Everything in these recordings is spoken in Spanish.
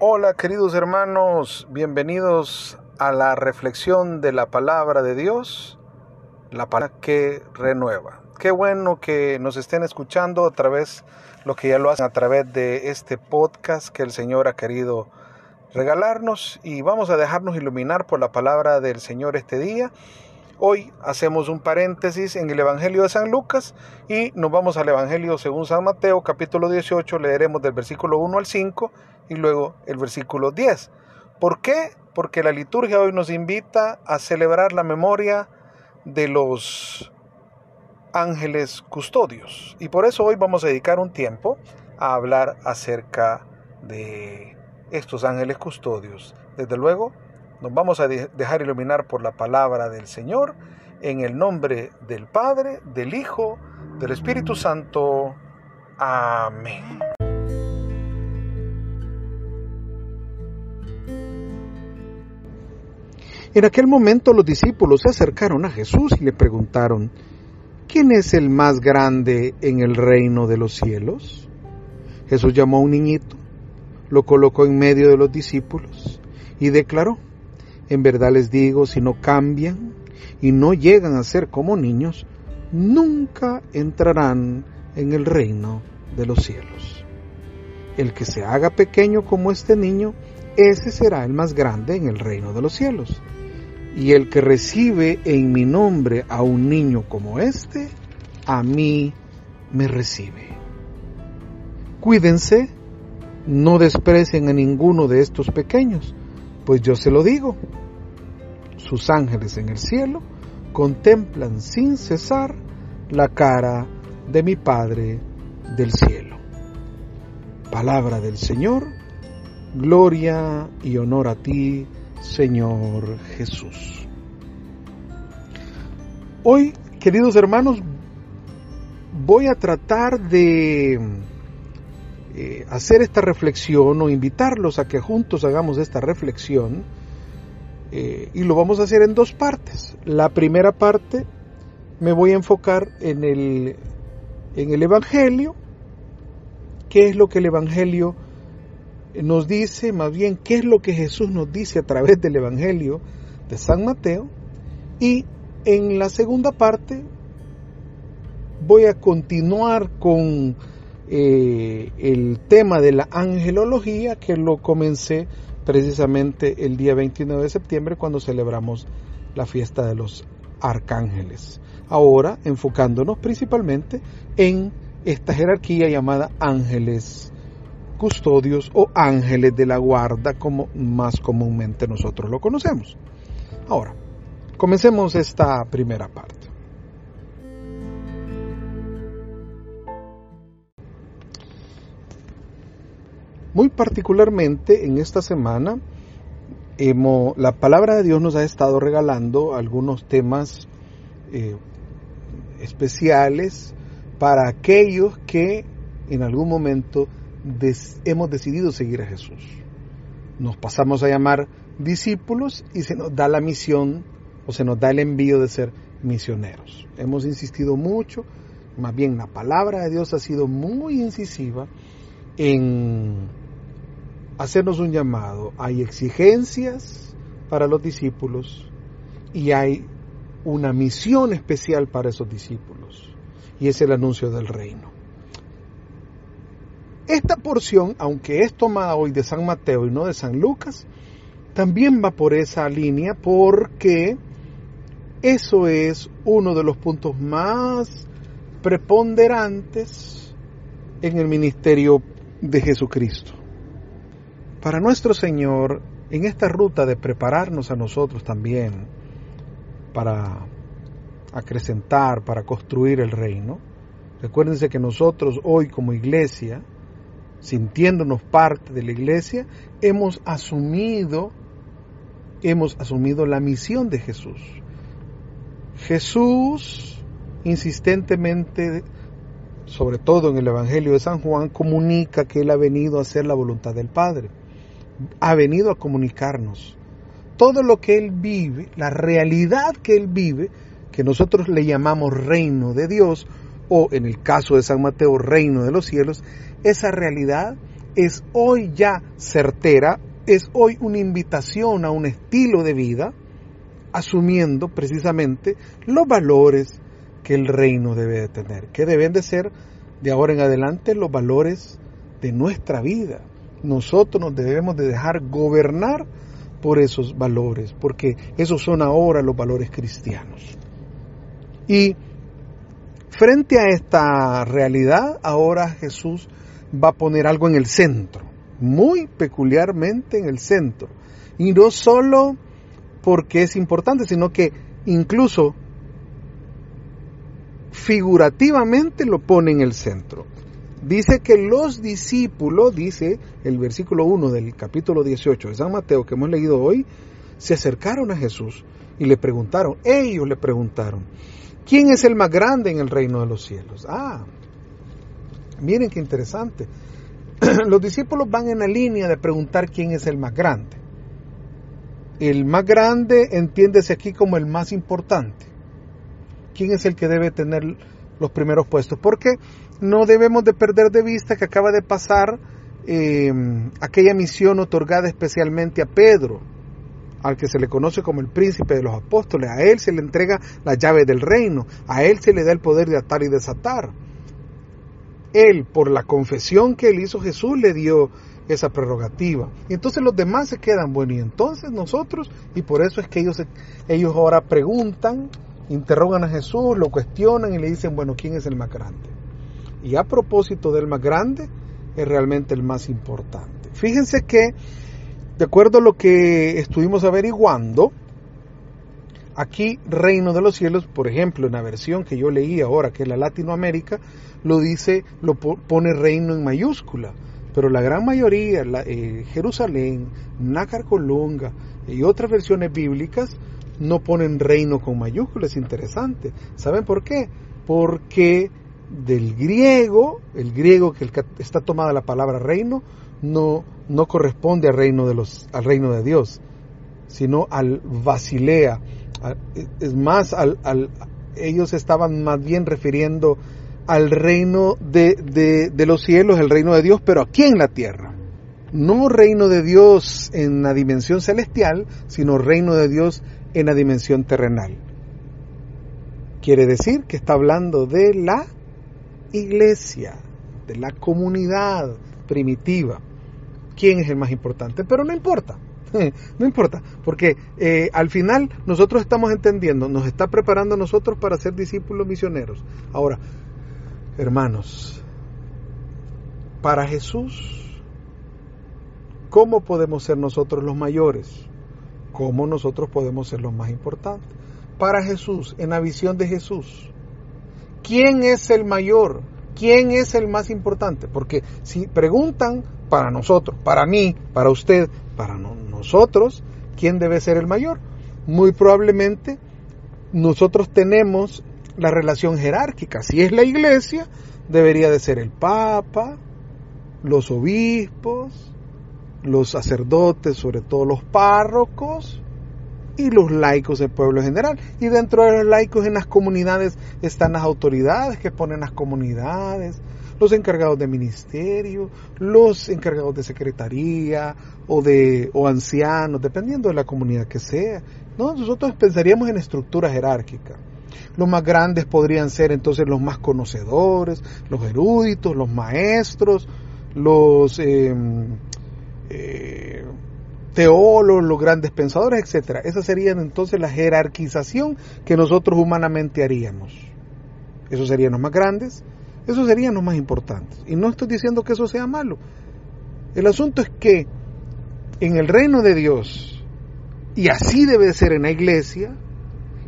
Hola queridos hermanos, bienvenidos a la reflexión de la palabra de Dios, la palabra que renueva. Qué bueno que nos estén escuchando a través, lo que ya lo hacen a través de este podcast que el Señor ha querido regalarnos y vamos a dejarnos iluminar por la palabra del Señor este día. Hoy hacemos un paréntesis en el Evangelio de San Lucas y nos vamos al Evangelio según San Mateo, capítulo 18, leeremos del versículo 1 al 5 y luego el versículo 10. ¿Por qué? Porque la liturgia hoy nos invita a celebrar la memoria de los ángeles custodios. Y por eso hoy vamos a dedicar un tiempo a hablar acerca de estos ángeles custodios. Desde luego, nos vamos a dejar iluminar por la palabra del Señor en el nombre del Padre, del Hijo, del Espíritu Santo. Amén. En aquel momento los discípulos se acercaron a Jesús y le preguntaron, ¿quién es el más grande en el reino de los cielos? Jesús llamó a un niñito, lo colocó en medio de los discípulos y declaró, en verdad les digo, si no cambian y no llegan a ser como niños, nunca entrarán en el reino de los cielos. El que se haga pequeño como este niño, ese será el más grande en el reino de los cielos. Y el que recibe en mi nombre a un niño como este, a mí me recibe. Cuídense, no desprecien a ninguno de estos pequeños, pues yo se lo digo, sus ángeles en el cielo contemplan sin cesar la cara de mi Padre del cielo. Palabra del Señor, gloria y honor a ti, Señor Jesús. Hoy, queridos hermanos, voy a tratar de eh, hacer esta reflexión o invitarlos a que juntos hagamos esta reflexión eh, y lo vamos a hacer en dos partes. La primera parte me voy a enfocar en el, en el Evangelio, qué es lo que el Evangelio nos dice, más bien qué es lo que Jesús nos dice a través del Evangelio de San Mateo y en la segunda parte voy a continuar con eh, el tema de la angelología que lo comencé precisamente el día 29 de septiembre cuando celebramos la fiesta de los arcángeles. Ahora enfocándonos principalmente en esta jerarquía llamada ángeles custodios o ángeles de la guarda como más comúnmente nosotros lo conocemos. Ahora, comencemos esta primera parte. Muy particularmente en esta semana, hemos, la palabra de Dios nos ha estado regalando algunos temas eh, especiales para aquellos que en algún momento hemos decidido seguir a Jesús. Nos pasamos a llamar discípulos y se nos da la misión o se nos da el envío de ser misioneros. Hemos insistido mucho, más bien la palabra de Dios ha sido muy incisiva en hacernos un llamado. Hay exigencias para los discípulos y hay una misión especial para esos discípulos y es el anuncio del reino. Esta porción, aunque es tomada hoy de San Mateo y no de San Lucas, también va por esa línea porque eso es uno de los puntos más preponderantes en el ministerio de Jesucristo. Para nuestro Señor, en esta ruta de prepararnos a nosotros también para acrecentar, para construir el reino, recuérdense que nosotros hoy como iglesia, sintiéndonos parte de la iglesia, hemos asumido hemos asumido la misión de Jesús. Jesús insistentemente, sobre todo en el Evangelio de San Juan, comunica que Él ha venido a hacer la voluntad del Padre ha venido a comunicarnos. Todo lo que Él vive, la realidad que Él vive, que nosotros le llamamos reino de Dios, o en el caso de San Mateo, reino de los cielos, esa realidad es hoy ya certera, es hoy una invitación a un estilo de vida, asumiendo precisamente los valores que el reino debe de tener, que deben de ser de ahora en adelante los valores de nuestra vida. Nosotros nos debemos de dejar gobernar por esos valores, porque esos son ahora los valores cristianos. Y frente a esta realidad, ahora Jesús va a poner algo en el centro, muy peculiarmente en el centro. Y no solo porque es importante, sino que incluso figurativamente lo pone en el centro. Dice que los discípulos, dice el versículo 1 del capítulo 18 de San Mateo que hemos leído hoy, se acercaron a Jesús y le preguntaron, ellos le preguntaron, ¿quién es el más grande en el reino de los cielos? Ah, miren qué interesante. Los discípulos van en la línea de preguntar quién es el más grande. El más grande entiéndese aquí como el más importante. ¿Quién es el que debe tener los primeros puestos? Porque no debemos de perder de vista que acaba de pasar eh, aquella misión otorgada especialmente a Pedro, al que se le conoce como el príncipe de los apóstoles. A él se le entrega la llave del reino, a él se le da el poder de atar y desatar. Él, por la confesión que él hizo, Jesús le dio esa prerrogativa. Y entonces los demás se quedan, bueno, y entonces nosotros, y por eso es que ellos, ellos ahora preguntan, interrogan a Jesús, lo cuestionan y le dicen, bueno, ¿quién es el más grande? Y a propósito del más grande, es realmente el más importante. Fíjense que, de acuerdo a lo que estuvimos averiguando, aquí Reino de los Cielos, por ejemplo, en la versión que yo leí ahora, que es la Latinoamérica, lo dice, lo pone reino en mayúscula. Pero la gran mayoría, eh, Jerusalén, Nácar Colunga y otras versiones bíblicas no ponen reino con mayúsculas, es interesante. ¿Saben por qué? Porque del griego, el griego que está tomada la palabra reino, no, no corresponde al reino, de los, al reino de Dios, sino al Basilea. Es más, ellos estaban más bien refiriendo al reino de, de, de los cielos, el reino de Dios, pero aquí en la tierra. No reino de Dios en la dimensión celestial, sino reino de Dios en la dimensión terrenal. Quiere decir que está hablando de la iglesia, de la comunidad primitiva. ¿Quién es el más importante? Pero no importa, no importa, porque eh, al final nosotros estamos entendiendo, nos está preparando a nosotros para ser discípulos misioneros. Ahora, hermanos, para Jesús, ¿cómo podemos ser nosotros los mayores? ¿Cómo nosotros podemos ser los más importantes? Para Jesús, en la visión de Jesús, ¿quién es el mayor? ¿Quién es el más importante? Porque si preguntan para nosotros, para mí, para usted, para nosotros, ¿quién debe ser el mayor? Muy probablemente nosotros tenemos la relación jerárquica. Si es la iglesia, debería de ser el papa, los obispos, los sacerdotes, sobre todo los párrocos, y los laicos del pueblo general. Y dentro de los laicos en las comunidades están las autoridades que ponen las comunidades, los encargados de ministerio, los encargados de secretaría o de o ancianos, dependiendo de la comunidad que sea. ¿no? Nosotros pensaríamos en estructura jerárquica. Los más grandes podrían ser entonces los más conocedores, los eruditos, los maestros, los eh, eh, teólogos, los grandes pensadores, etcétera. Esa sería entonces la jerarquización que nosotros humanamente haríamos. Esos serían los más grandes, esos serían los más importantes. Y no estoy diciendo que eso sea malo. El asunto es que en el reino de Dios, y así debe ser en la iglesia,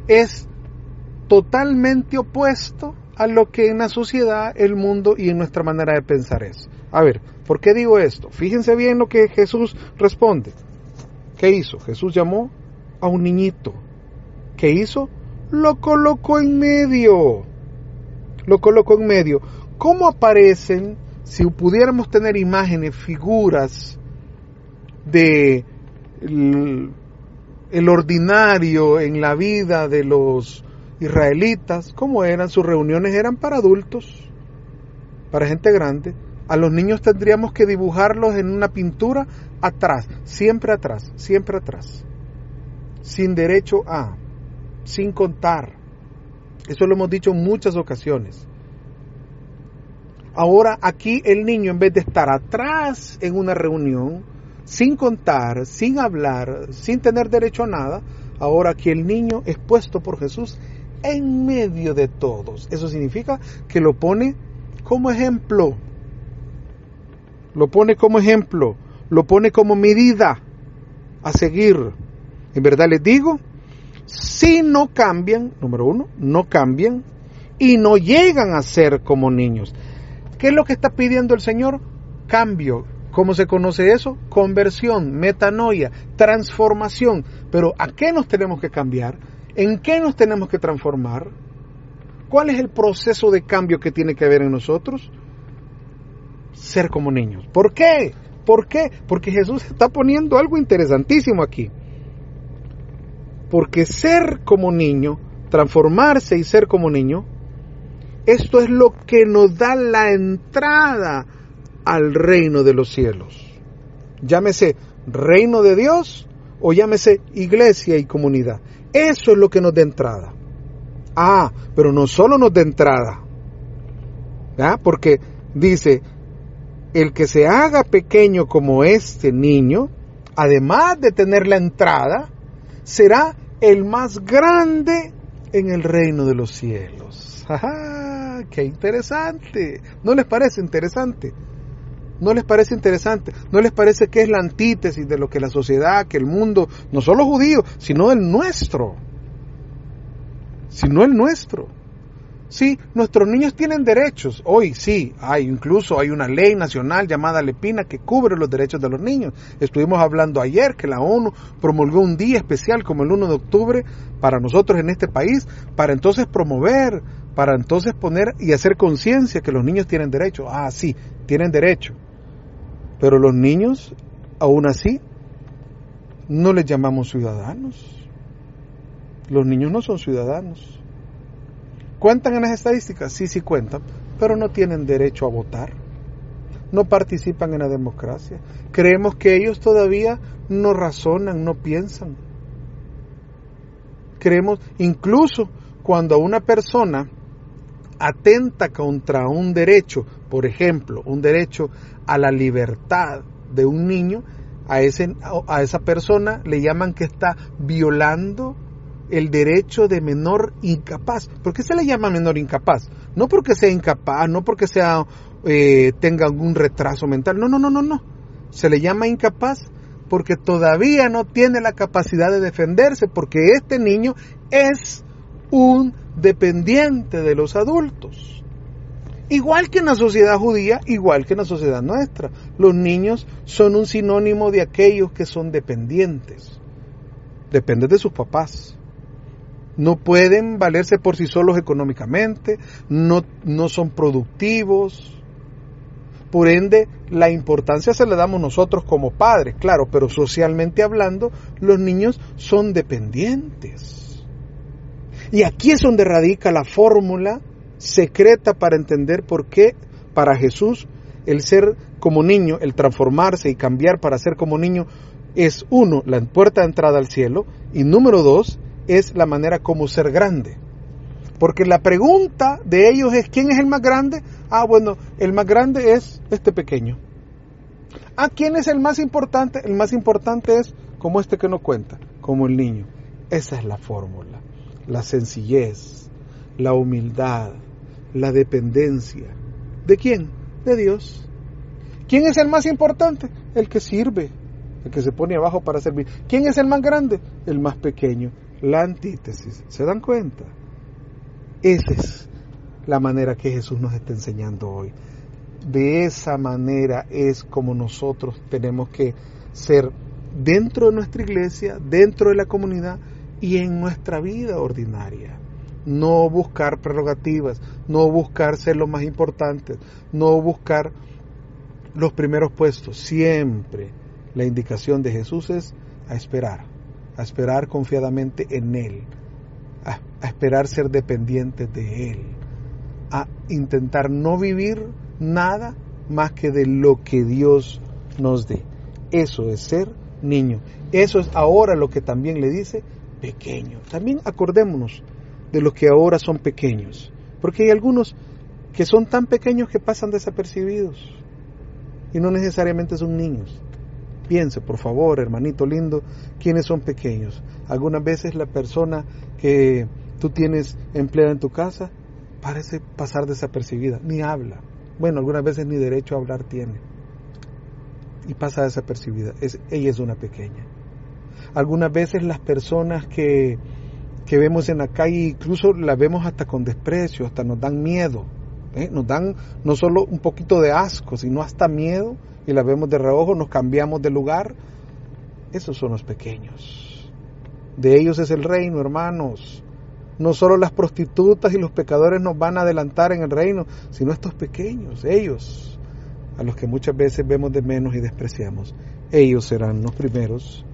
es totalmente opuesto a lo que en la sociedad, el mundo y en nuestra manera de pensar es. A ver, ¿por qué digo esto? Fíjense bien lo que Jesús responde. ¿Qué hizo? Jesús llamó a un niñito. ¿Qué hizo? Lo colocó en medio. Lo colocó en medio. ¿Cómo aparecen, si pudiéramos tener imágenes, figuras de el, ordinario en la vida de los israelitas, cómo eran sus reuniones, eran para adultos, para gente grande. A los niños tendríamos que dibujarlos en una pintura atrás, siempre atrás, siempre atrás. Sin derecho a, sin contar. Eso lo hemos dicho en muchas ocasiones. Ahora aquí el niño en vez de estar atrás en una reunión, sin contar, sin hablar, sin tener derecho a nada, ahora aquí el niño es puesto por Jesús en medio de todos. Eso significa que lo pone como ejemplo. Lo pone como ejemplo, lo pone como medida a seguir. En verdad les digo, si no cambian, número uno, no cambian y no llegan a ser como niños. ¿Qué es lo que está pidiendo el Señor? Cambio. ¿Cómo se conoce eso? Conversión, metanoia, transformación. Pero ¿a qué nos tenemos que cambiar? ¿En qué nos tenemos que transformar? ¿Cuál es el proceso de cambio que tiene que haber en nosotros? Ser como niños. ¿Por qué? ¿Por qué? Porque Jesús está poniendo algo interesantísimo aquí. Porque ser como niño, transformarse y ser como niño, esto es lo que nos da la entrada al reino de los cielos. Llámese reino de Dios o llámese iglesia y comunidad. Eso es lo que nos da entrada. Ah, pero no solo nos da entrada. Porque dice, el que se haga pequeño como este niño, además de tener la entrada, será el más grande en el reino de los cielos. ¡Ajá! ¡Qué interesante! ¿No les parece interesante? ¿No les parece interesante? ¿No les parece que es la antítesis de lo que la sociedad, que el mundo, no solo judío, sino el nuestro? Sino el nuestro. Sí, nuestros niños tienen derechos. Hoy sí, hay incluso hay una ley nacional llamada Lepina que cubre los derechos de los niños. Estuvimos hablando ayer que la ONU promulgó un día especial como el 1 de octubre para nosotros en este país para entonces promover, para entonces poner y hacer conciencia que los niños tienen derecho. Ah, sí, tienen derecho. Pero los niños, aún así, no les llamamos ciudadanos. Los niños no son ciudadanos. ¿Cuentan en las estadísticas? Sí, sí cuentan, pero no tienen derecho a votar. No participan en la democracia. Creemos que ellos todavía no razonan, no piensan. Creemos, incluso cuando una persona atenta contra un derecho, por ejemplo, un derecho a la libertad de un niño, a, ese, a esa persona le llaman que está violando el derecho de menor incapaz. ¿Por qué se le llama menor incapaz? No porque sea incapaz, no porque sea eh, tenga algún retraso mental. No, no, no, no, no. Se le llama incapaz porque todavía no tiene la capacidad de defenderse, porque este niño es un dependiente de los adultos. Igual que en la sociedad judía, igual que en la sociedad nuestra. Los niños son un sinónimo de aquellos que son dependientes. Dependen de sus papás. No pueden valerse por sí solos económicamente, no, no son productivos. Por ende, la importancia se la damos nosotros como padres, claro, pero socialmente hablando, los niños son dependientes. Y aquí es donde radica la fórmula secreta para entender por qué para Jesús el ser como niño, el transformarse y cambiar para ser como niño es uno, la puerta de entrada al cielo y número dos, es la manera como ser grande. Porque la pregunta de ellos es ¿quién es el más grande? Ah, bueno, el más grande es este pequeño. ¿A quién es el más importante? El más importante es como este que no cuenta, como el niño. Esa es la fórmula. La sencillez, la humildad, la dependencia. ¿De quién? De Dios. ¿Quién es el más importante? El que sirve, el que se pone abajo para servir. ¿Quién es el más grande? El más pequeño. La antítesis. ¿Se dan cuenta? Esa es la manera que Jesús nos está enseñando hoy. De esa manera es como nosotros tenemos que ser dentro de nuestra iglesia, dentro de la comunidad y en nuestra vida ordinaria no buscar prerrogativas, no buscar ser lo más importante, no buscar los primeros puestos. Siempre la indicación de Jesús es a esperar, a esperar confiadamente en Él, a, esperar ser dependientes de Él, a intentar no vivir nada más que de lo que Dios nos dé. Eso es ser niño. Eso es ahora lo que también le dice pequeño. También acordémonos de los que ahora son pequeños, porque hay algunos que son tan pequeños que pasan desapercibidos y no necesariamente son niños. Piense, por favor, hermanito lindo, quiénes son pequeños. Algunas veces la persona que tú tienes empleada en tu casa parece pasar desapercibida, ni habla. Bueno, algunas veces ni derecho a hablar tiene. Y pasa desapercibida. Es, ella es una pequeña. Algunas veces las personas que, que vemos en la calle incluso las vemos hasta con desprecio, hasta nos dan miedo. ¿eh? Nos dan no solo un poquito de asco, sino hasta miedo y las vemos de reojo, nos cambiamos de lugar. Esos son los pequeños. De ellos es el reino, hermanos. No solo las prostitutas y los pecadores nos van a adelantar en el reino, sino estos pequeños, ellos, a los que muchas veces vemos de menos y despreciamos. Ellos serán los primeros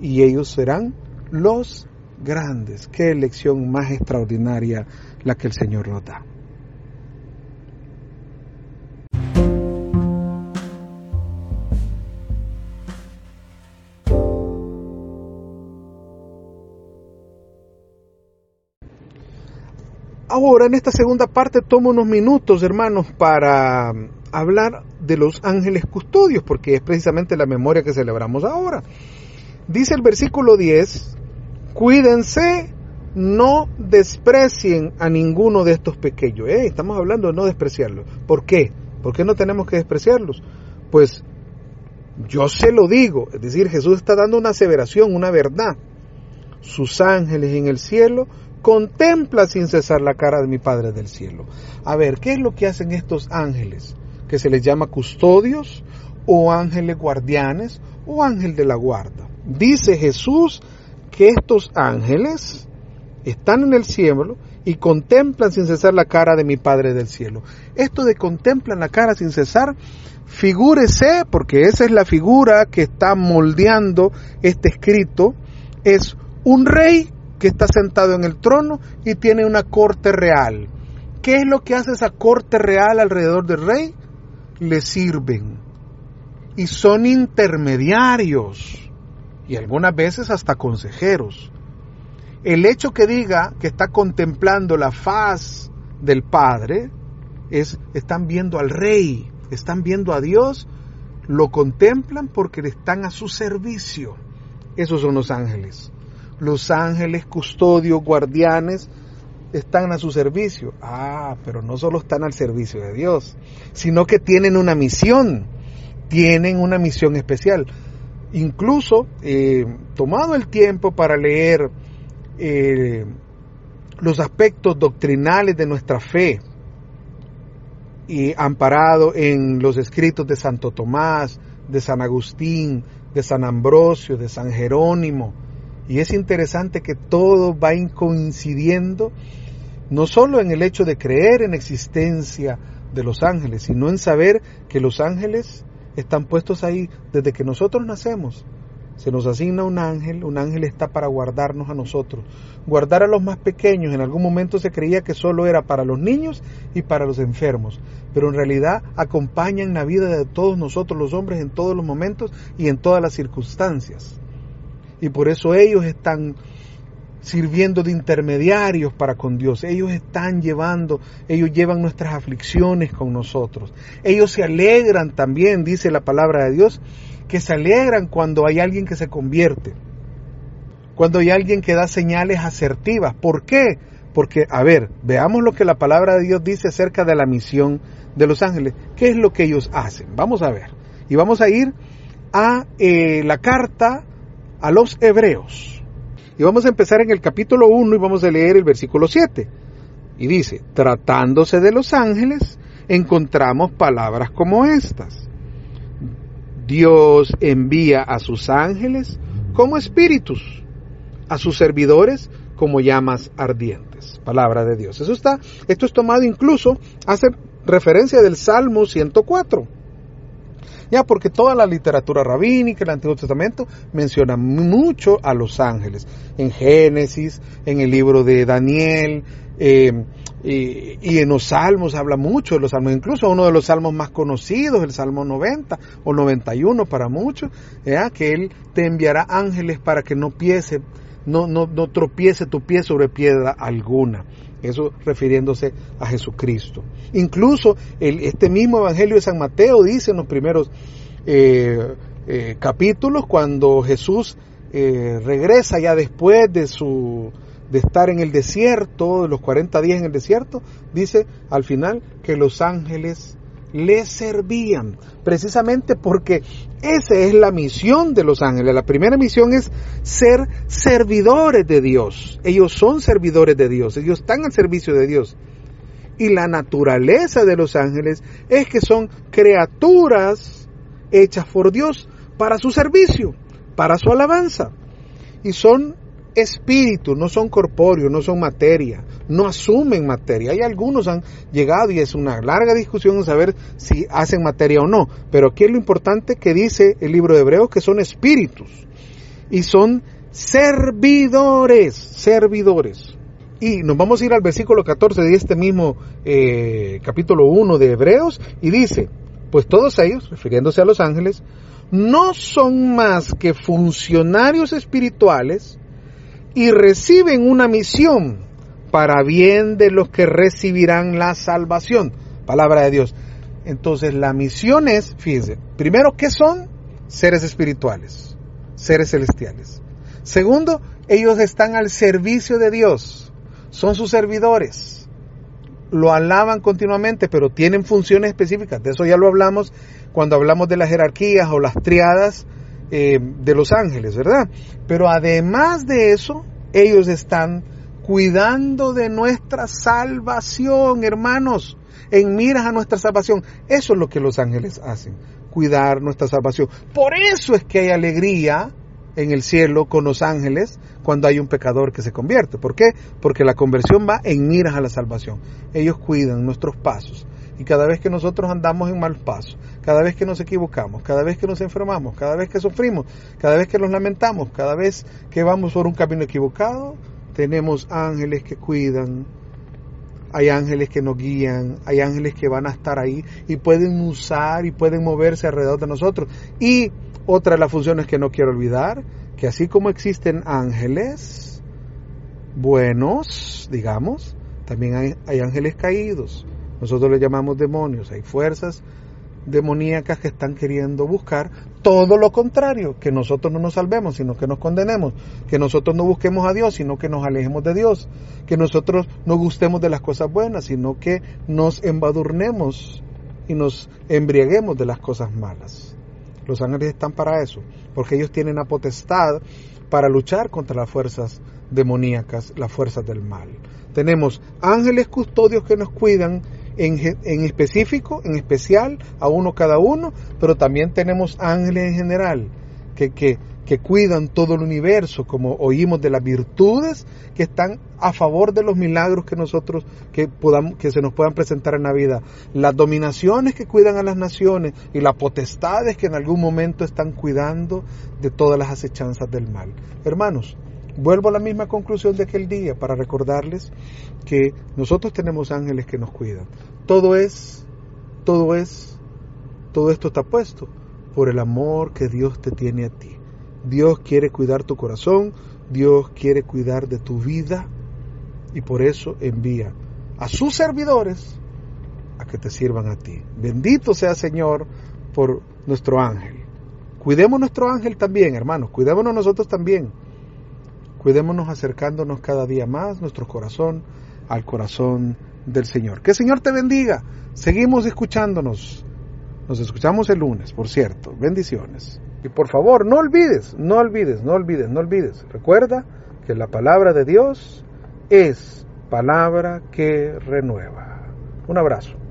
y ellos serán los grandes. Qué elección más extraordinaria la que el Señor nos da. Ahora, en esta segunda parte, tomo unos minutos, hermanos, para hablar de los ángeles custodios, porque es precisamente la memoria que celebramos ahora. Dice el versículo 10, cuídense, no desprecien a ninguno de estos pequeños. Eh, estamos hablando de no despreciarlos. ¿Por qué? ¿Por qué no tenemos que despreciarlos? Pues yo se lo digo, es decir, Jesús está dando una aseveración, una verdad. Sus ángeles en el cielo contempla sin cesar la cara de mi Padre del cielo. A ver, ¿qué es lo que hacen estos ángeles? Que se les llama custodios o ángeles guardianes o ángel de la guarda. Dice Jesús que estos ángeles están en el cielo y contemplan sin cesar la cara de mi Padre del cielo. Esto de contemplan la cara sin cesar, figúrese, porque esa es la figura que está moldeando este escrito, es un rey que está sentado en el trono y tiene una corte real. ¿Qué es lo que hace esa corte real alrededor del rey? Le sirven. Y son intermediarios. Y algunas veces hasta consejeros. El hecho que diga que está contemplando la faz del Padre es, están viendo al rey, están viendo a Dios, lo contemplan porque están a su servicio. Esos son los ángeles los ángeles, custodios, guardianes, están a su servicio. Ah, pero no solo están al servicio de Dios, sino que tienen una misión, tienen una misión especial. Incluso, eh, tomado el tiempo para leer eh, los aspectos doctrinales de nuestra fe, y amparado en los escritos de Santo Tomás, de San Agustín, de San Ambrosio, de San Jerónimo, y es interesante que todo va coincidiendo no solo en el hecho de creer en existencia de los ángeles, sino en saber que los ángeles están puestos ahí desde que nosotros nacemos. Se nos asigna un ángel, un ángel está para guardarnos a nosotros, guardar a los más pequeños. En algún momento se creía que solo era para los niños y para los enfermos, pero en realidad acompañan la vida de todos nosotros los hombres en todos los momentos y en todas las circunstancias y por eso ellos están sirviendo de intermediarios para con Dios. Ellos están llevando, ellos llevan nuestras aflicciones con nosotros. Ellos se alegran también, dice la palabra de Dios, que se alegran cuando hay alguien que se convierte, cuando hay alguien que da señales asertivas. ¿Por qué? Porque, a ver, veamos lo que la palabra de Dios dice acerca de la misión de los ángeles. ¿Qué es lo que ellos hacen? Vamos a ver. Y vamos a ir a eh, la carta a los hebreos. Y vamos a empezar en el capítulo 1 y vamos a leer el versículo 7. Y dice, tratándose de los ángeles, encontramos palabras como estas. Dios envía a sus ángeles como espíritus, a sus servidores como llamas ardientes. Palabra de Dios. Eso está, esto es tomado incluso, hace referencia del Salmo 104. Ya, porque toda la literatura rabínica, el Antiguo Testamento, menciona mucho a los ángeles. En Génesis, en el libro de Daniel, eh, Y, en los salmos habla mucho de los salmos, incluso uno de los salmos más conocidos, el Salmo 90 o 91 para muchos, que Él te enviará ángeles para que no, piese, no, no, no tropiece tu pie sobre piedra alguna. Eso refiriéndose a Jesucristo. Incluso el, este mismo Evangelio de San Mateo dice en los primeros eh, eh, capítulos, cuando Jesús eh, regresa ya después de su de estar en el desierto, de los 40 días en el desierto, dice al final que los ángeles le servían, precisamente porque esa es la misión de los ángeles. La primera misión es ser servidores de Dios. Ellos son servidores de Dios, ellos están al servicio de Dios. Y la naturaleza de los ángeles es que son criaturas hechas por Dios para su servicio, para su alabanza. Y son espíritus, no son corpóreos, no son materia, no asumen materia. Hay algunos han llegado y es una larga discusión saber si hacen materia o no, pero aquí es lo importante que dice el libro de Hebreos que son espíritus y son servidores, servidores. Y nos vamos a ir al versículo 14 de este mismo eh, capítulo 1 de Hebreos y dice, pues todos ellos, refiriéndose a los ángeles, no son más que funcionarios espirituales y reciben una misión para bien de los que recibirán la salvación. Palabra de Dios. Entonces la misión es, fíjense, primero, ¿qué son? Seres espirituales, seres celestiales. Segundo, ellos están al servicio de Dios, son sus servidores, lo alaban continuamente, pero tienen funciones específicas. De eso ya lo hablamos cuando hablamos de las jerarquías o las triadas eh, de los ángeles, ¿verdad? Pero además de eso, ellos están cuidando de nuestra salvación, hermanos, en miras a nuestra salvación. Eso es lo que los ángeles hacen, cuidar nuestra salvación. Por eso es que hay alegría en el cielo con los ángeles cuando hay un pecador que se convierte. ¿Por qué? Porque la conversión va en miras a la salvación. Ellos cuidan nuestros pasos. Y cada vez que nosotros andamos en mal paso, cada vez que nos equivocamos, cada vez que nos enfermamos, cada vez que sufrimos, cada vez que nos lamentamos, cada vez que vamos por un camino equivocado, tenemos ángeles que cuidan, hay ángeles que nos guían, hay ángeles que van a estar ahí y pueden usar y pueden moverse alrededor de nosotros. Y otra de las funciones que no quiero olvidar, que así como existen ángeles buenos, digamos, también hay, hay ángeles caídos. Nosotros les llamamos demonios, hay fuerzas demoníacas que están queriendo buscar todo lo contrario, que nosotros no nos salvemos, sino que nos condenemos, que nosotros no busquemos a Dios, sino que nos alejemos de Dios, que nosotros no gustemos de las cosas buenas, sino que nos embadurnemos y nos embriaguemos de las cosas malas. Los ángeles están para eso, porque ellos tienen la potestad para luchar contra las fuerzas demoníacas, las fuerzas del mal. Tenemos ángeles custodios que nos cuidan en, específico, en especial, a uno cada uno, pero también tenemos ángeles en general que, que, que cuidan todo el universo, como oímos de las virtudes que están a favor de los milagros que nosotros que que se nos puedan presentar en la vida, las dominaciones que cuidan a las naciones y las potestades que en algún momento están cuidando de todas las acechanzas del mal. Hermanos, Vuelvo a la misma conclusión de aquel día para recordarles que nosotros tenemos ángeles que nos cuidan. Todo es, todo es, todo esto está puesto por el amor que Dios te tiene a ti. Dios quiere cuidar tu corazón, Dios quiere cuidar de tu vida y por eso envía a sus servidores a que te sirvan a ti. Bendito sea Señor por nuestro ángel. Cuidemos nuestro ángel también, hermanos, cuidémonos nosotros también Cuidémonos acercándonos cada día más nuestro corazón al corazón del Señor. Que el Señor te bendiga. Seguimos escuchándonos. Nos escuchamos el lunes, por cierto. Bendiciones. Y por favor, no olvides, no olvides, no olvides, no olvides. Recuerda que la palabra de Dios es palabra que renueva. Un abrazo.